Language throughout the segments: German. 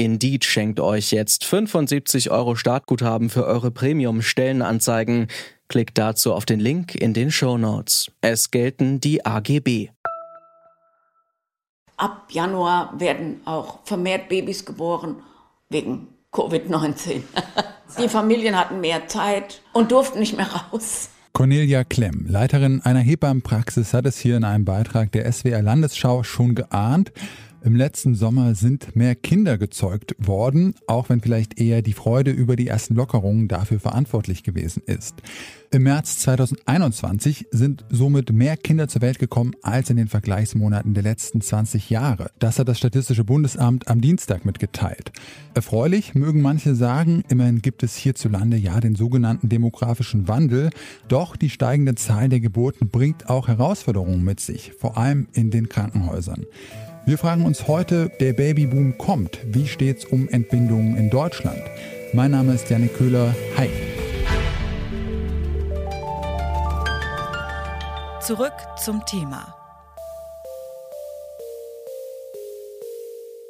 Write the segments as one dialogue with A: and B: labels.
A: Indeed schenkt euch jetzt 75 Euro Startguthaben für eure Premium-Stellenanzeigen. Klickt dazu auf den Link in den Show Notes. Es gelten die AGB.
B: Ab Januar werden auch vermehrt Babys geboren wegen Covid-19. Die Familien hatten mehr Zeit und durften nicht mehr raus.
C: Cornelia Klemm, Leiterin einer Hebammenpraxis, hat es hier in einem Beitrag der SWR Landesschau schon geahnt. Im letzten Sommer sind mehr Kinder gezeugt worden, auch wenn vielleicht eher die Freude über die ersten Lockerungen dafür verantwortlich gewesen ist. Im März 2021 sind somit mehr Kinder zur Welt gekommen als in den Vergleichsmonaten der letzten 20 Jahre. Das hat das Statistische Bundesamt am Dienstag mitgeteilt. Erfreulich mögen manche sagen, immerhin gibt es hierzulande ja den sogenannten demografischen Wandel, doch die steigende Zahl der Geburten bringt auch Herausforderungen mit sich, vor allem in den Krankenhäusern. Wir fragen uns heute, der Babyboom kommt. Wie steht's um Entbindungen in Deutschland? Mein Name ist Janik Köhler. Hi.
D: Zurück zum Thema.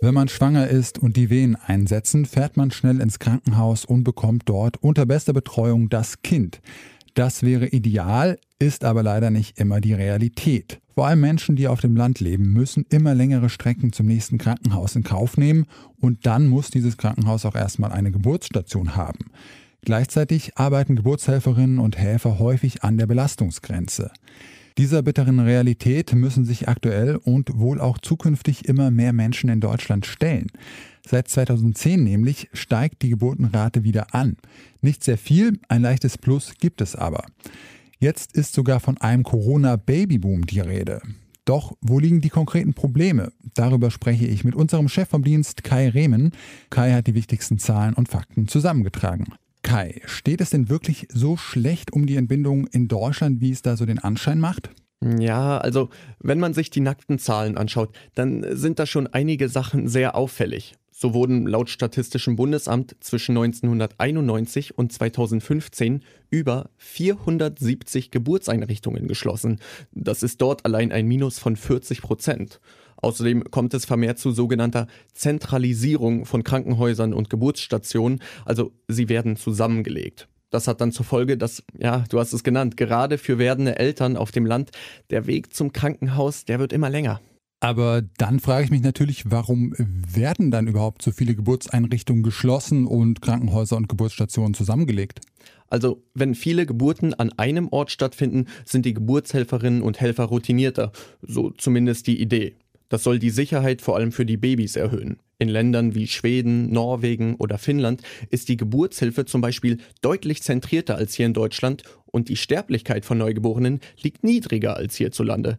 C: Wenn man schwanger ist und die Wehen einsetzen, fährt man schnell ins Krankenhaus und bekommt dort unter bester Betreuung das Kind. Das wäre ideal, ist aber leider nicht immer die Realität. Vor allem Menschen, die auf dem Land leben, müssen immer längere Strecken zum nächsten Krankenhaus in Kauf nehmen und dann muss dieses Krankenhaus auch erstmal eine Geburtsstation haben. Gleichzeitig arbeiten Geburtshelferinnen und Helfer häufig an der Belastungsgrenze. Dieser bitteren Realität müssen sich aktuell und wohl auch zukünftig immer mehr Menschen in Deutschland stellen. Seit 2010 nämlich steigt die Geburtenrate wieder an. Nicht sehr viel, ein leichtes Plus gibt es aber. Jetzt ist sogar von einem Corona-Babyboom die Rede. Doch wo liegen die konkreten Probleme? Darüber spreche ich mit unserem Chef vom Dienst Kai Rehmen. Kai hat die wichtigsten Zahlen und Fakten zusammengetragen. Kai, steht es denn wirklich so schlecht um die Entbindung in Deutschland, wie es da so den Anschein macht?
A: Ja, also wenn man sich die nackten Zahlen anschaut, dann sind da schon einige Sachen sehr auffällig. So wurden laut Statistischem Bundesamt zwischen 1991 und 2015 über 470 Geburtseinrichtungen geschlossen. Das ist dort allein ein Minus von 40 Prozent. Außerdem kommt es vermehrt zu sogenannter Zentralisierung von Krankenhäusern und Geburtsstationen, also sie werden zusammengelegt. Das hat dann zur Folge, dass, ja, du hast es genannt, gerade für werdende Eltern auf dem Land der Weg zum Krankenhaus, der wird immer länger.
C: Aber dann frage ich mich natürlich, warum werden dann überhaupt so viele Geburtseinrichtungen geschlossen und Krankenhäuser und Geburtsstationen zusammengelegt?
A: Also, wenn viele Geburten an einem Ort stattfinden, sind die Geburtshelferinnen und Helfer routinierter, so zumindest die Idee. Das soll die Sicherheit vor allem für die Babys erhöhen. In Ländern wie Schweden, Norwegen oder Finnland ist die Geburtshilfe zum Beispiel deutlich zentrierter als hier in Deutschland und die Sterblichkeit von Neugeborenen liegt niedriger als hierzulande.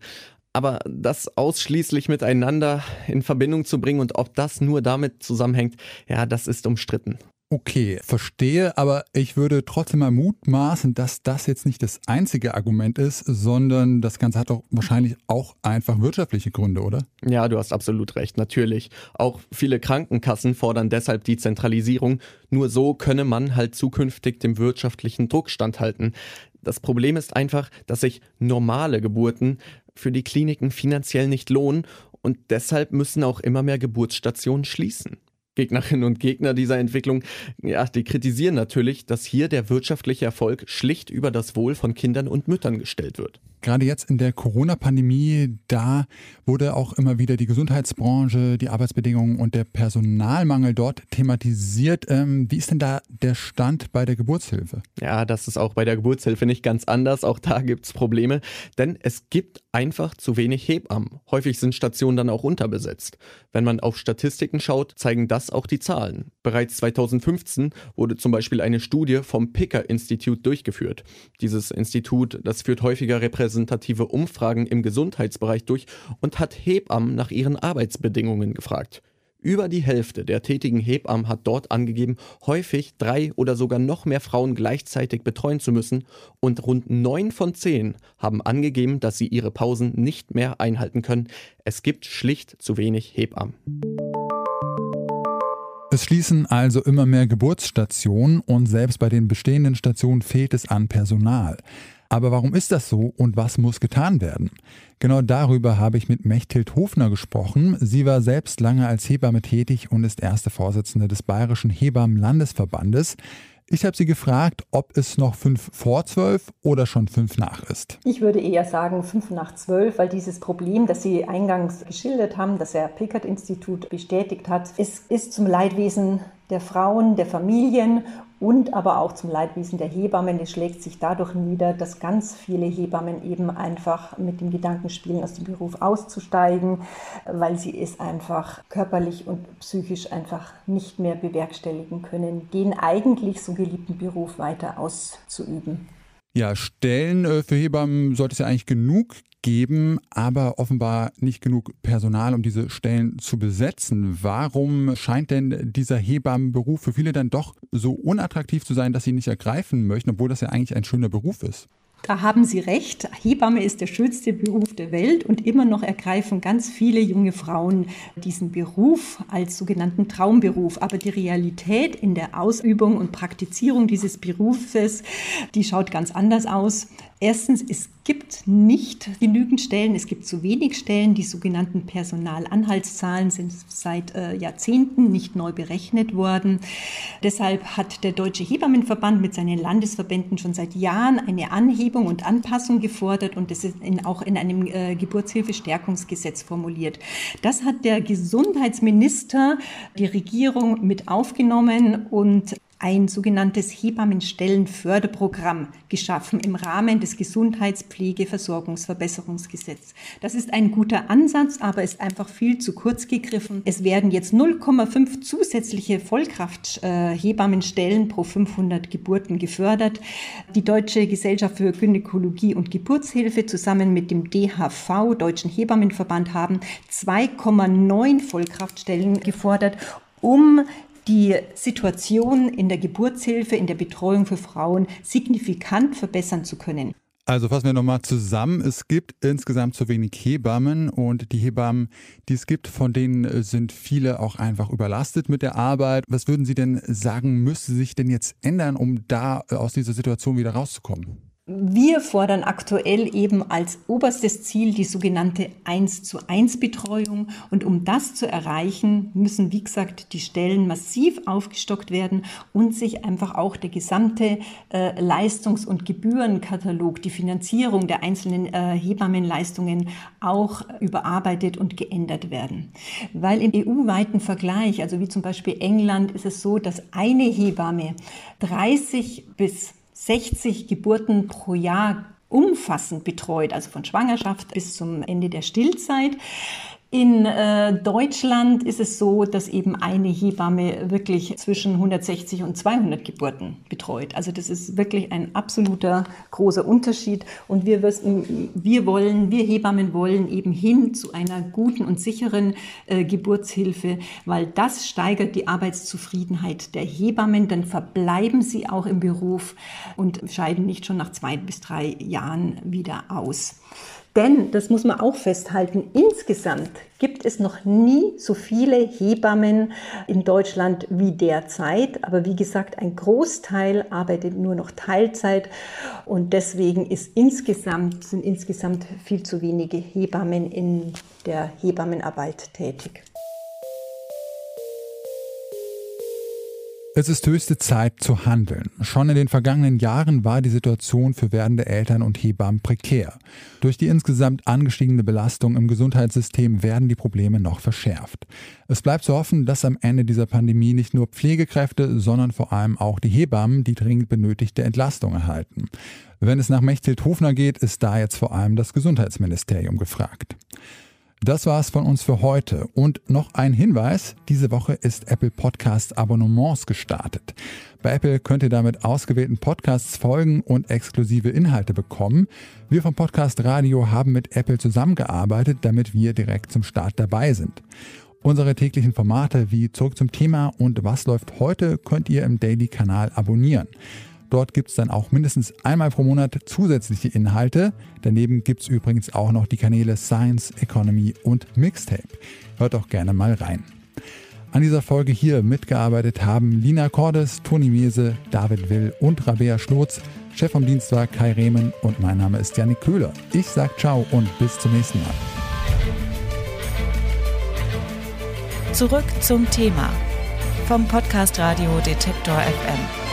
A: Aber das ausschließlich miteinander in Verbindung zu bringen und ob das nur damit zusammenhängt, ja, das ist umstritten.
C: Okay, verstehe, aber ich würde trotzdem mal mutmaßen, dass das jetzt nicht das einzige Argument ist, sondern das Ganze hat doch wahrscheinlich auch einfach wirtschaftliche Gründe, oder?
A: Ja, du hast absolut recht, natürlich. Auch viele Krankenkassen fordern deshalb die Zentralisierung. Nur so könne man halt zukünftig dem wirtschaftlichen Druck standhalten. Das Problem ist einfach, dass sich normale Geburten für die Kliniken finanziell nicht lohnen und deshalb müssen auch immer mehr Geburtsstationen schließen. Gegnerinnen und Gegner dieser Entwicklung, ja, die kritisieren natürlich, dass hier der wirtschaftliche Erfolg schlicht über das Wohl von Kindern und Müttern gestellt wird.
C: Gerade jetzt in der Corona-Pandemie, da wurde auch immer wieder die Gesundheitsbranche, die Arbeitsbedingungen und der Personalmangel dort thematisiert. Ähm, wie ist denn da der Stand bei der Geburtshilfe?
A: Ja, das ist auch bei der Geburtshilfe nicht ganz anders. Auch da gibt es Probleme, denn es gibt einfach zu wenig Hebammen. Häufig sind Stationen dann auch unterbesetzt. Wenn man auf Statistiken schaut, zeigen das auch die Zahlen. Bereits 2015 wurde zum Beispiel eine Studie vom Picker-Institut durchgeführt. Dieses Institut, das führt häufiger repräsentative Umfragen im Gesundheitsbereich durch und hat Hebammen nach ihren Arbeitsbedingungen gefragt. Über die Hälfte der tätigen Hebammen hat dort angegeben, häufig drei oder sogar noch mehr Frauen gleichzeitig betreuen zu müssen und rund neun von zehn haben angegeben, dass sie ihre Pausen nicht mehr einhalten können. Es gibt schlicht zu wenig Hebammen.
C: Es schließen also immer mehr Geburtsstationen und selbst bei den bestehenden Stationen fehlt es an Personal. Aber warum ist das so und was muss getan werden? Genau darüber habe ich mit Mechthild Hofner gesprochen. Sie war selbst lange als Hebamme tätig und ist erste Vorsitzende des Bayerischen Hebammen-Landesverbandes. Ich habe sie gefragt, ob es noch fünf vor zwölf oder schon fünf nach ist.
E: Ich würde eher sagen fünf nach zwölf, weil dieses Problem, das Sie eingangs geschildert haben, das der Pickert-Institut bestätigt hat, es ist zum Leidwesen der Frauen, der Familien und aber auch zum Leidwesen der Hebammen. Es schlägt sich dadurch nieder, dass ganz viele Hebammen eben einfach mit dem Gedanken spielen, aus dem Beruf auszusteigen, weil sie es einfach körperlich und psychisch einfach nicht mehr bewerkstelligen können, den eigentlich so geliebten Beruf weiter auszuüben.
C: Ja, Stellen äh, für Hebammen sollte es ja eigentlich genug geben, aber offenbar nicht genug Personal, um diese Stellen zu besetzen. Warum scheint denn dieser Hebammenberuf für viele dann doch so unattraktiv zu sein, dass sie nicht ergreifen möchten, obwohl das ja eigentlich ein schöner Beruf ist?
E: Da haben Sie recht. Hebamme ist der schönste Beruf der Welt und immer noch ergreifen ganz viele junge Frauen diesen Beruf als sogenannten Traumberuf. Aber die Realität in der Ausübung und Praktizierung dieses Berufes, die schaut ganz anders aus. Erstens, es gibt nicht genügend Stellen, es gibt zu wenig Stellen. Die sogenannten Personalanhaltszahlen sind seit äh, Jahrzehnten nicht neu berechnet worden. Deshalb hat der Deutsche Hebammenverband mit seinen Landesverbänden schon seit Jahren eine Anhebung und Anpassung gefordert und das ist in, auch in einem äh, Geburtshilfestärkungsgesetz formuliert. Das hat der Gesundheitsminister, die Regierung mit aufgenommen und ein sogenanntes Hebammenstellenförderprogramm geschaffen im Rahmen des Gesundheitspflegeversorgungsverbesserungsgesetzes. Das ist ein guter Ansatz, aber ist einfach viel zu kurz gegriffen. Es werden jetzt 0,5 zusätzliche Vollkraft-Hebammenstellen pro 500 Geburten gefördert. Die Deutsche Gesellschaft für Gynäkologie und Geburtshilfe zusammen mit dem DHV, Deutschen Hebammenverband, haben 2,9 Vollkraftstellen gefordert um die Situation in der Geburtshilfe, in der Betreuung für Frauen signifikant verbessern zu können.
C: Also fassen wir nochmal zusammen. Es gibt insgesamt zu wenig Hebammen und die Hebammen, die es gibt, von denen sind viele auch einfach überlastet mit der Arbeit. Was würden Sie denn sagen, müsste sich denn jetzt ändern, um da aus dieser Situation wieder rauszukommen?
E: Wir fordern aktuell eben als oberstes Ziel die sogenannte 1 zu 1 Betreuung. Und um das zu erreichen, müssen, wie gesagt, die Stellen massiv aufgestockt werden und sich einfach auch der gesamte äh, Leistungs- und Gebührenkatalog, die Finanzierung der einzelnen äh, Hebammenleistungen auch überarbeitet und geändert werden. Weil im EU-weiten Vergleich, also wie zum Beispiel England, ist es so, dass eine Hebamme 30 bis 60 Geburten pro Jahr umfassend betreut, also von Schwangerschaft bis zum Ende der Stillzeit. In äh, Deutschland ist es so, dass eben eine Hebamme wirklich zwischen 160 und 200 Geburten betreut. Also das ist wirklich ein absoluter großer Unterschied. Und wir, wissen, wir wollen, wir Hebammen wollen eben hin zu einer guten und sicheren äh, Geburtshilfe, weil das steigert die Arbeitszufriedenheit der Hebammen. Dann verbleiben sie auch im Beruf und scheiden nicht schon nach zwei bis drei Jahren wieder aus. Denn, das muss man auch festhalten, insgesamt gibt es noch nie so viele Hebammen in Deutschland wie derzeit. Aber wie gesagt, ein Großteil arbeitet nur noch Teilzeit und deswegen ist insgesamt, sind insgesamt viel zu wenige Hebammen in der Hebammenarbeit tätig.
C: Es ist höchste Zeit zu handeln. Schon in den vergangenen Jahren war die Situation für werdende Eltern und Hebammen prekär. Durch die insgesamt angestiegene Belastung im Gesundheitssystem werden die Probleme noch verschärft. Es bleibt zu hoffen, dass am Ende dieser Pandemie nicht nur Pflegekräfte, sondern vor allem auch die Hebammen die dringend benötigte Entlastung erhalten. Wenn es nach Mechthild Hofner geht, ist da jetzt vor allem das Gesundheitsministerium gefragt. Das war's von uns für heute. Und noch ein Hinweis, diese Woche ist Apple Podcast Abonnements gestartet. Bei Apple könnt ihr damit ausgewählten Podcasts folgen und exklusive Inhalte bekommen. Wir vom Podcast Radio haben mit Apple zusammengearbeitet, damit wir direkt zum Start dabei sind. Unsere täglichen Formate wie Zurück zum Thema und Was läuft heute könnt ihr im Daily-Kanal abonnieren. Dort gibt es dann auch mindestens einmal pro Monat zusätzliche Inhalte. Daneben gibt es übrigens auch noch die Kanäle Science, Economy und Mixtape. Hört auch gerne mal rein. An dieser Folge hier mitgearbeitet haben Lina Cordes, Toni Mese, David Will und Rabea Schlotz. Chef vom Dienst war Kai Rehmen und mein Name ist Janik Köhler. Ich sag ciao und bis zum nächsten Mal.
D: Zurück zum Thema vom Podcast Radio Detektor FM.